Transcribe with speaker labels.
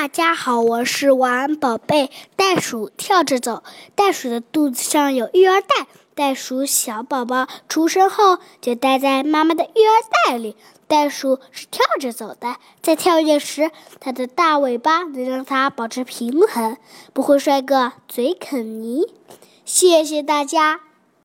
Speaker 1: 大家好我是晚安宝贝袋鼠跳着走。袋鼠的肚子上有育儿袋袋鼠小宝宝出生后就待在妈妈的育儿袋里袋鼠是跳着走的。在跳跃时它的大尾巴能让它保持平衡不会摔个嘴啃泥。谢谢大家。